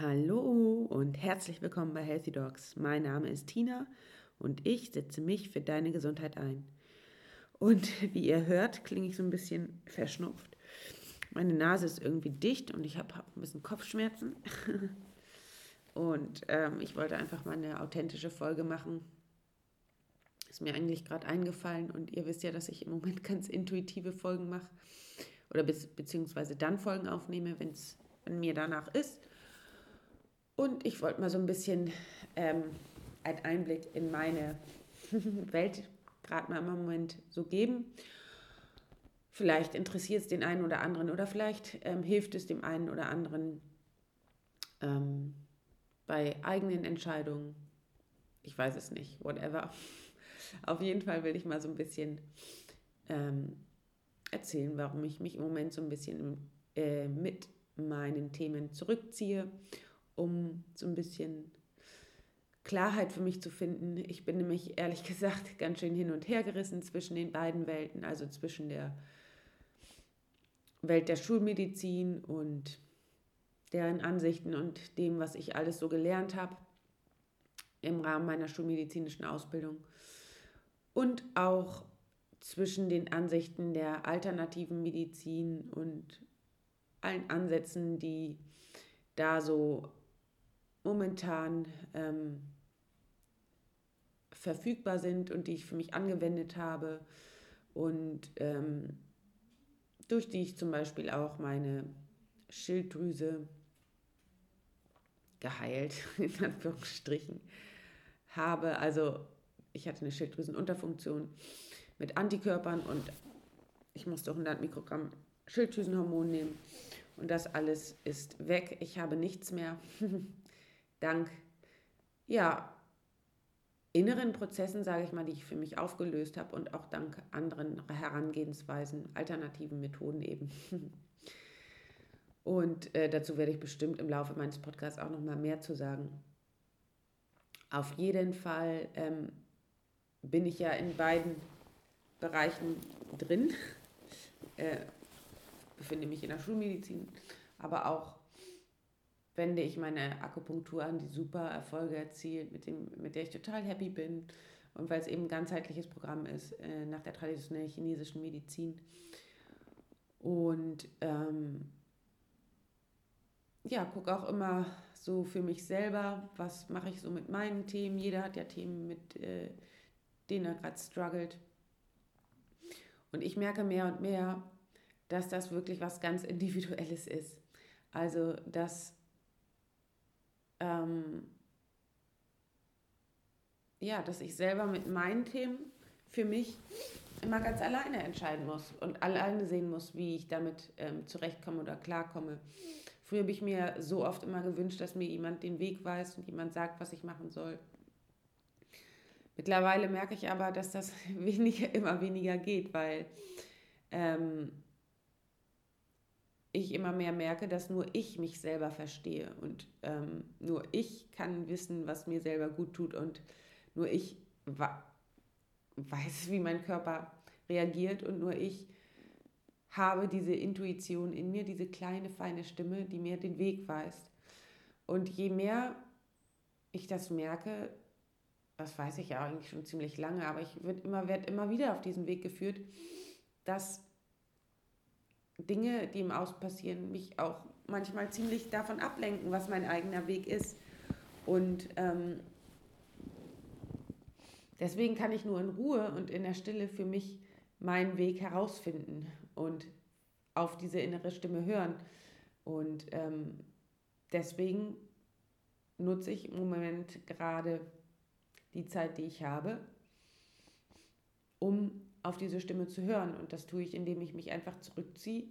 Hallo und herzlich willkommen bei Healthy Dogs. Mein Name ist Tina und ich setze mich für deine Gesundheit ein. Und wie ihr hört, klinge ich so ein bisschen verschnupft. Meine Nase ist irgendwie dicht und ich habe hab ein bisschen Kopfschmerzen. Und ähm, ich wollte einfach mal eine authentische Folge machen. Ist mir eigentlich gerade eingefallen und ihr wisst ja, dass ich im Moment ganz intuitive Folgen mache oder be beziehungsweise dann Folgen aufnehme, wenn mir danach ist. Und ich wollte mal so ein bisschen ähm, einen Einblick in meine Welt gerade mal im Moment so geben. Vielleicht interessiert es den einen oder anderen oder vielleicht ähm, hilft es dem einen oder anderen ähm, bei eigenen Entscheidungen. Ich weiß es nicht, whatever. Auf jeden Fall will ich mal so ein bisschen ähm, erzählen, warum ich mich im Moment so ein bisschen äh, mit meinen Themen zurückziehe, um so ein bisschen Klarheit für mich zu finden. Ich bin nämlich ehrlich gesagt ganz schön hin und her gerissen zwischen den beiden Welten, also zwischen der Welt der Schulmedizin und deren Ansichten und dem, was ich alles so gelernt habe im Rahmen meiner schulmedizinischen Ausbildung. Und auch zwischen den Ansichten der alternativen Medizin und allen Ansätzen, die da so momentan ähm, verfügbar sind und die ich für mich angewendet habe und ähm, durch die ich zum Beispiel auch meine Schilddrüse geheilt, in Anführungsstrichen, habe. Also ich hatte eine Schilddrüsenunterfunktion mit Antikörpern und ich musste 100 Mikrogramm Schilddrüsenhormon nehmen und das alles ist weg. Ich habe nichts mehr. Dank, ja, inneren Prozessen, sage ich mal, die ich für mich aufgelöst habe und auch dank anderen Herangehensweisen, alternativen Methoden eben. Und äh, dazu werde ich bestimmt im Laufe meines Podcasts auch noch mal mehr zu sagen. Auf jeden Fall ähm, bin ich ja in beiden Bereichen drin. Äh, befinde mich in der Schulmedizin, aber auch wende ich meine Akupunktur an, die super Erfolge erzielt, mit, dem, mit der ich total happy bin. Und weil es eben ein ganzheitliches Programm ist äh, nach der traditionellen chinesischen Medizin. Und ähm, ja, gucke auch immer so für mich selber, was mache ich so mit meinen Themen. Jeder hat ja Themen, mit äh, denen er gerade struggelt. Und ich merke mehr und mehr, dass das wirklich was ganz Individuelles ist. Also, dass ähm, ja, dass ich selber mit meinen Themen für mich immer ganz alleine entscheiden muss und alleine sehen muss, wie ich damit ähm, zurechtkomme oder klarkomme. Früher habe ich mir so oft immer gewünscht, dass mir jemand den Weg weist und jemand sagt, was ich machen soll. Mittlerweile merke ich aber, dass das weniger, immer weniger geht, weil ähm, ich immer mehr merke, dass nur ich mich selber verstehe und ähm, nur ich kann wissen, was mir selber gut tut und nur ich weiß, wie mein Körper reagiert und nur ich habe diese Intuition in mir, diese kleine, feine Stimme, die mir den Weg weist. Und je mehr ich das merke, das weiß ich ja eigentlich schon ziemlich lange, aber ich werde immer, werd immer wieder auf diesen Weg geführt, dass Dinge, die im Außen passieren, mich auch manchmal ziemlich davon ablenken, was mein eigener Weg ist. Und ähm, deswegen kann ich nur in Ruhe und in der Stille für mich meinen Weg herausfinden und auf diese innere Stimme hören. Und ähm, deswegen nutze ich im Moment gerade die Zeit, die ich habe, um auf diese Stimme zu hören. Und das tue ich, indem ich mich einfach zurückziehe,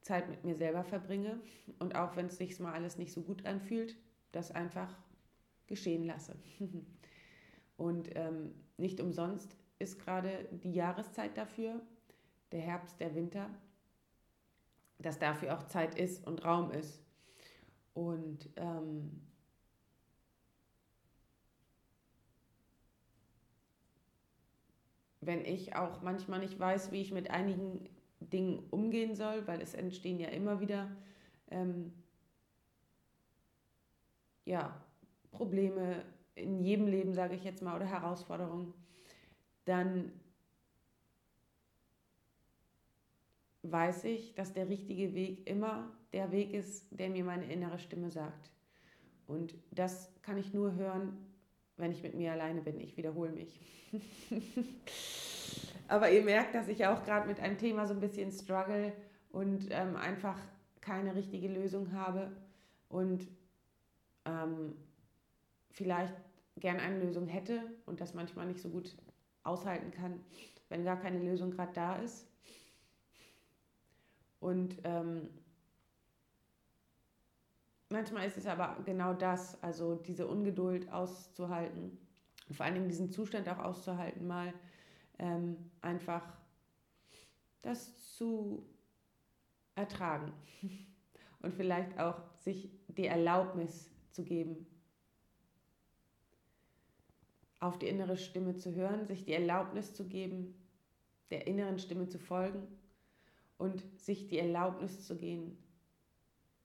Zeit mit mir selber verbringe und auch wenn es sich mal alles nicht so gut anfühlt, das einfach geschehen lasse. und ähm, nicht umsonst ist gerade die Jahreszeit dafür, der Herbst, der Winter, dass dafür auch Zeit ist und Raum ist. Und ähm, wenn ich auch manchmal nicht weiß, wie ich mit einigen Dingen umgehen soll, weil es entstehen ja immer wieder ähm, ja, Probleme in jedem Leben, sage ich jetzt mal, oder Herausforderungen, dann weiß ich, dass der richtige Weg immer der Weg ist, der mir meine innere Stimme sagt. Und das kann ich nur hören, wenn ich mit mir alleine bin. Ich wiederhole mich. Aber ihr merkt, dass ich auch gerade mit einem Thema so ein bisschen struggle und ähm, einfach keine richtige Lösung habe und ähm, vielleicht gern eine Lösung hätte und das manchmal nicht so gut aushalten kann, wenn gar keine Lösung gerade da ist. Und ähm, manchmal ist es aber genau das, also diese Ungeduld auszuhalten und vor allen Dingen diesen Zustand auch auszuhalten, mal ähm, einfach das zu ertragen. Und vielleicht auch sich die Erlaubnis zu geben, auf die innere Stimme zu hören, sich die Erlaubnis zu geben, der inneren Stimme zu folgen und sich die Erlaubnis zu gehen,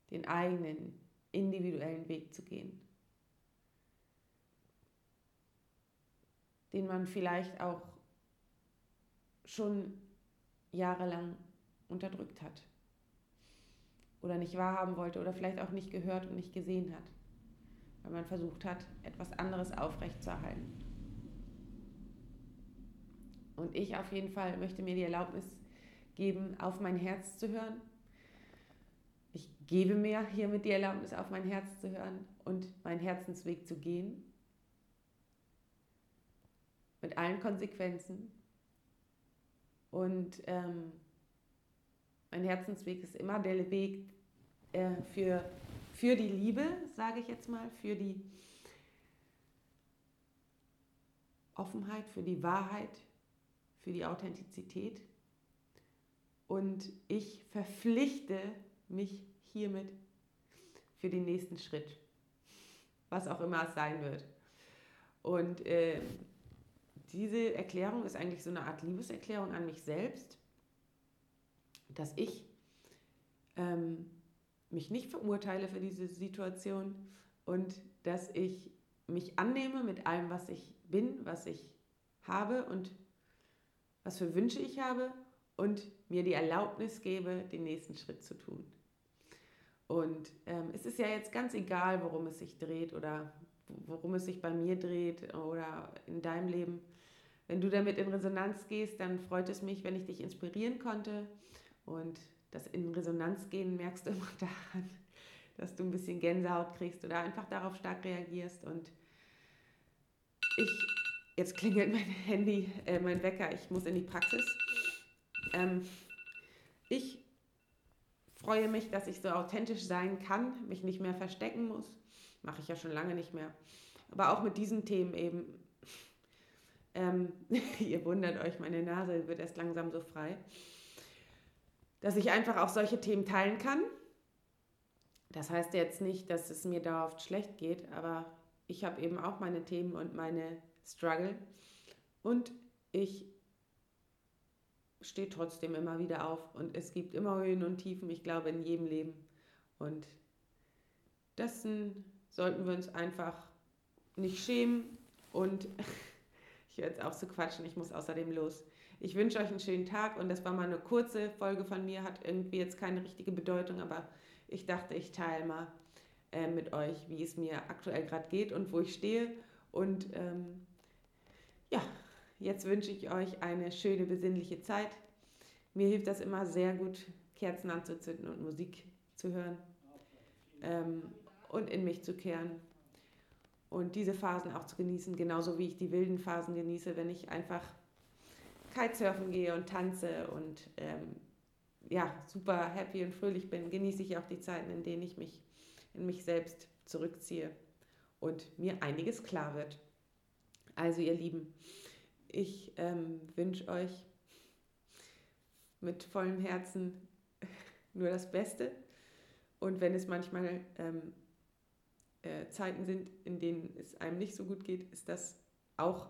den eigenen individuellen Weg zu gehen, den man vielleicht auch schon jahrelang unterdrückt hat oder nicht wahrhaben wollte oder vielleicht auch nicht gehört und nicht gesehen hat, weil man versucht hat, etwas anderes aufrechtzuerhalten. Und ich auf jeden Fall möchte mir die Erlaubnis geben, auf mein Herz zu hören. Gebe mir hiermit die Erlaubnis, auf mein Herz zu hören und meinen Herzensweg zu gehen. Mit allen Konsequenzen. Und ähm, mein Herzensweg ist immer der Weg äh, für, für die Liebe, sage ich jetzt mal, für die Offenheit, für die Wahrheit, für die Authentizität. Und ich verpflichte mich hiermit für den nächsten Schritt, was auch immer es sein wird. Und äh, diese Erklärung ist eigentlich so eine Art Liebeserklärung an mich selbst, dass ich ähm, mich nicht verurteile für diese Situation und dass ich mich annehme mit allem, was ich bin, was ich habe und was für Wünsche ich habe und mir die Erlaubnis gebe, den nächsten Schritt zu tun. Und ähm, es ist ja jetzt ganz egal, worum es sich dreht oder worum es sich bei mir dreht oder in deinem Leben. Wenn du damit in Resonanz gehst, dann freut es mich, wenn ich dich inspirieren konnte. Und das in Resonanz gehen merkst du immer daran, dass du ein bisschen Gänsehaut kriegst oder einfach darauf stark reagierst. Und ich Jetzt klingelt mein Handy, äh, mein Wecker, ich muss in die Praxis. Ähm, ich freue mich, dass ich so authentisch sein kann, mich nicht mehr verstecken muss. Mache ich ja schon lange nicht mehr. Aber auch mit diesen Themen eben. Ähm, ihr wundert euch, meine Nase wird erst langsam so frei. Dass ich einfach auch solche Themen teilen kann. Das heißt jetzt nicht, dass es mir dauerhaft schlecht geht, aber ich habe eben auch meine Themen und meine Struggle. Und ich stehe trotzdem immer wieder auf und es gibt immer Höhen und Tiefen, ich glaube, in jedem Leben. Und dessen sollten wir uns einfach nicht schämen und ich höre jetzt auch zu quatschen, ich muss außerdem los. Ich wünsche euch einen schönen Tag und das war mal eine kurze Folge von mir, hat irgendwie jetzt keine richtige Bedeutung, aber ich dachte, ich teile mal äh, mit euch, wie es mir aktuell gerade geht und wo ich stehe und ähm, ja, jetzt wünsche ich euch eine schöne, besinnliche Zeit. Mir hilft das immer sehr gut, Kerzen anzuzünden und Musik zu hören ähm, und in mich zu kehren und diese Phasen auch zu genießen, genauso wie ich die wilden Phasen genieße, wenn ich einfach Kitesurfen gehe und tanze und ähm, ja, super happy und fröhlich bin, genieße ich auch die Zeiten, in denen ich mich in mich selbst zurückziehe und mir einiges klar wird. Also ihr Lieben, ich ähm, wünsche euch mit vollem Herzen nur das Beste. Und wenn es manchmal ähm, äh, Zeiten sind, in denen es einem nicht so gut geht, ist das auch,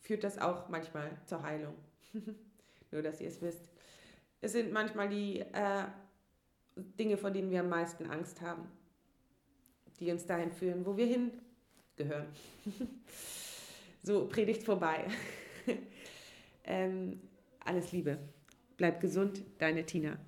führt das auch manchmal zur Heilung. nur, dass ihr es wisst. Es sind manchmal die äh, Dinge, vor denen wir am meisten Angst haben, die uns dahin führen, wo wir hingehören. so, Predigt vorbei. ähm, alles Liebe. Bleib gesund, deine Tina.